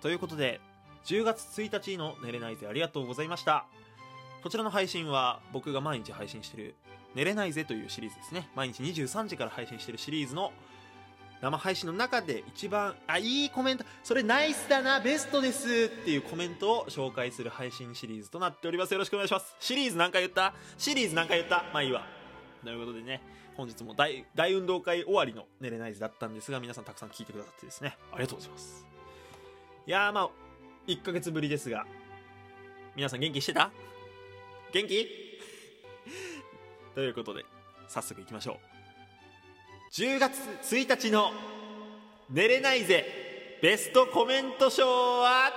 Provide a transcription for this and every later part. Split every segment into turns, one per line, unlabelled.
ということで10月1日の寝れないぜありがとうございました。こちらの配信は僕が毎日配信してる寝れないぜというシリーズですね。毎日23時から配信してるシリーズの生配信の中で一番あいいコメントそれナイスだなベストですっていうコメントを紹介する配信シリーズとなっております。よろしくお願いします。シリーズ何回言った？シリーズ何回言った？まあいいわ。ということでね本日も大運動会終わりの寝れないぜだったんですが皆さんたくさん聞いてくださってですねありがとうございます。いやまあ1ヶ月ぶりですが。皆さん元気してた？元気？ということで早速いきましょう。10月1日の「寝れないぜベストコメント賞」は？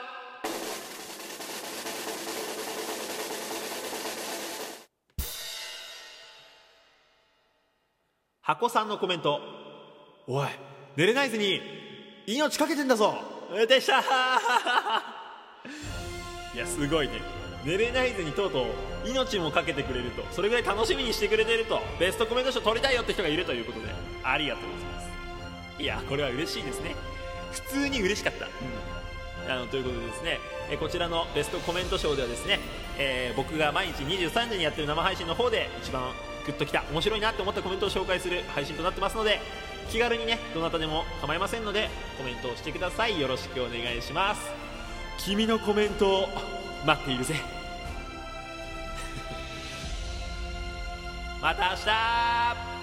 箱さんのコメント「おい寝れないぜに命かけてんだぞ。でした。いやすごいね。寝れないぜにとうとう命もかけてくれるとそれぐらい楽しみにしてくれてるとベストコメント賞取りたいよって人がいるということでありがとうございます。いやこれは嬉しいですね。普通に嬉しかった、うん、あのということでですねえこちらのベストコメント賞ではですね、えー、僕が毎日23時にやってる生配信の方で一番グッときた面白いなって思ったコメントを紹介する配信となってますので気軽にねどなたでも構いませんのでコメントをしてください。よろしくお願いします。君のコメントを待っているぜ。また明日